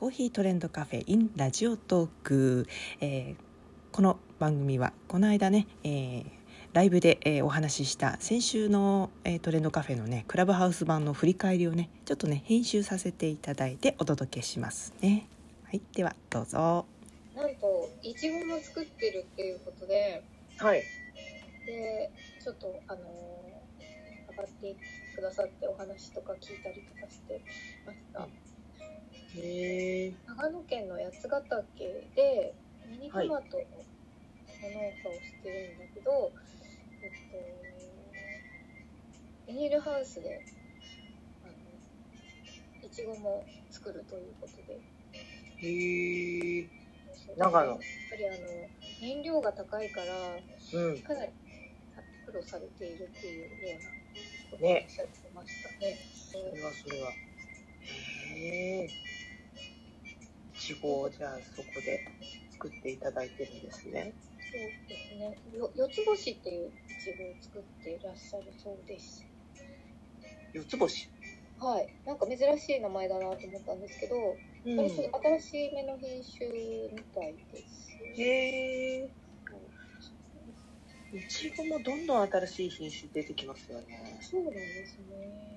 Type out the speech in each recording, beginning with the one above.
コーヒートレンドカフェ in ラジオトーク、えー、この番組はこの間ね、えー、ライブで、えー、お話しした先週の、えー、トレンドカフェのねクラブハウス版の振り返りをねちょっとね編集させていただいてお届けしますね。はいではどうぞ。なんといちごも作ってるっていうことではい。でちょっとあの上がってくださってお話とか聞いたりとかしてへ長野県の八ヶ岳でミニトマトの農家をしてるんだけど、えっとビニールハウスであのいちごも作るということで。へえ長野。やっぱりあの燃料が高いから、うん。かなり苦労されているっていうようなことをねおっしゃってましたね。それはそれは。へえいちごをじゃあそこで作っていただいてるんですねそうですね。よ四つ星っていういちごを作っていらっしゃるそうです。四つ星？はい。なんか珍しい名前だなと思ったんですけど、うこれす新しい目の品種みたいです。へえいちごもどんどん新しい品種出てきますよねそうなんですね。ね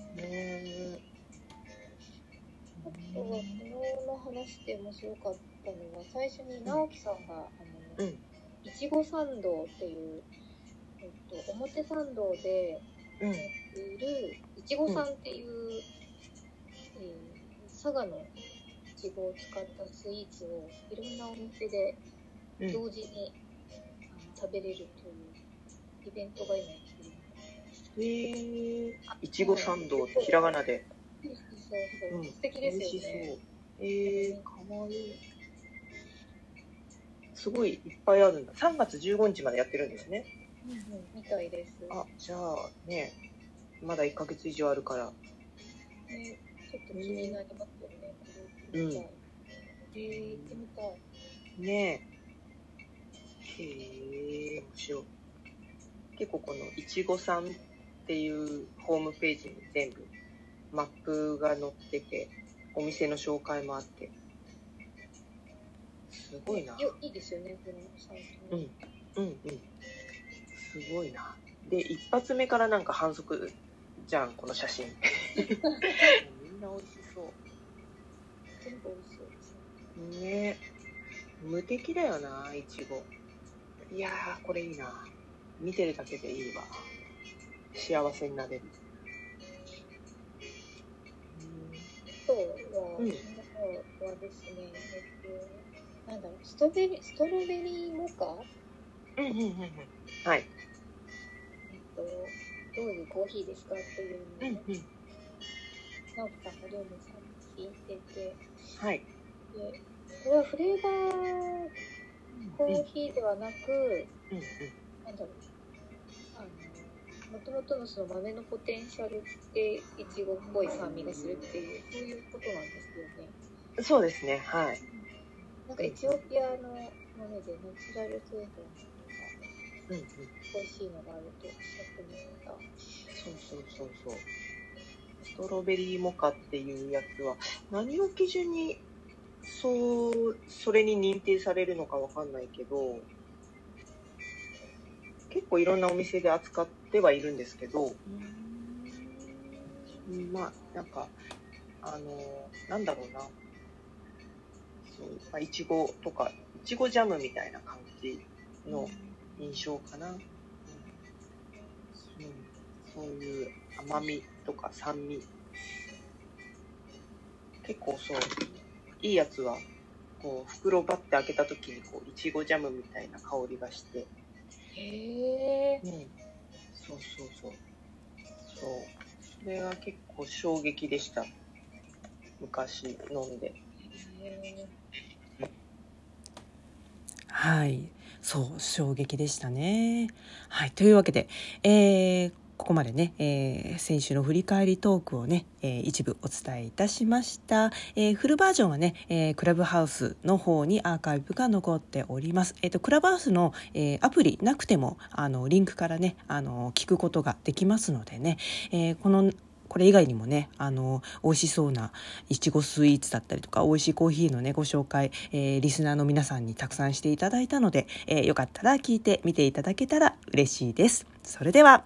の話で面白かったのは最初に直樹さんが、あの、うん。いちご参道っていう、えっと、表参道でうん。やっているいちごさん。っていう、えー佐賀のいちごを使ったスイーツをいろんなお店でうん同時に、あの食べれるというイベントが今やってるへえ。いちご参道ひらがなで。そうそう、う。ん素敵ですよね。えー、かわいいすごいいっぱいあるんだ3月15日までやってるんですねうんうん、みたいです。あじゃあねまだ1ヶ月以上あるからね、ちょっと気になりますよね。これ行ってみたい。えー、行ってみたい。ねえへえ面白い結構このいちごさんっていうホームページに全部マップが載っててお店の紹介もあって。すごいな。よいいですよね、このサイトね。うんうんすごいな。で一発目からなんか反則じゃんこの写真。みんな美味しそう。全部美味しそうですね。ね。無敵だよないちごいやーこれいいな。見てるだけでいいわ。幸せになれるはですね、えっと、なんだろう、ストベリストロベリーモカ？うんうんうんうん。はい。えっと、どういうコーヒーですかっていうのを、うんうん。直樹さんがりょうめさんに聞いてて、はい。で、これはフレーバーコーヒーではなく、うん。なんだろう、もともとのその豆のポテンシャルでいちごっぽい酸味がするっていう、そういうことなんですよね。うんそうですねはいなんかエチオピアのものでナチュラルトレードのうんうん美味しいのがあるとおっしゃってました。そうそうそうそうストロベリーモカっていうやつは何を基準にそうそれに認定されるのかわかんないけど結構いろんなお店で扱ってはいるんですけど、うん。まあなんかあのなんだろうな。そう、まあ、いちごとかいちごジャムみたいな感じの印象かな、うん、そういう甘みとか酸味。結構そういいやつはこう袋バッて開けた時にこういちごジャムみたいな香りがしてへえ。うん。そうそうそう。そう。それが結構衝撃でした。昔飲んで。へはい、そう衝撃でしたね。はい、というわけで、えーここまでね、えー先週の振り返りトークをね、えー一部お伝えいたしました、えーフルバージョンはね、えークラブハウスの方にアーカイブが残っております。えっ、とクラブハウスの、えーアプリなくてもあのリンクからねあの聞くことができますのでね、えーこのこれ以外にもねあの美味しそうないちごスイーツだったりとか美味しいコーヒーのねご紹介、えー、リスナーの皆さんにたくさんしていただいたので、えー、よかったら聞いてみていただけたら嬉しいです。それでは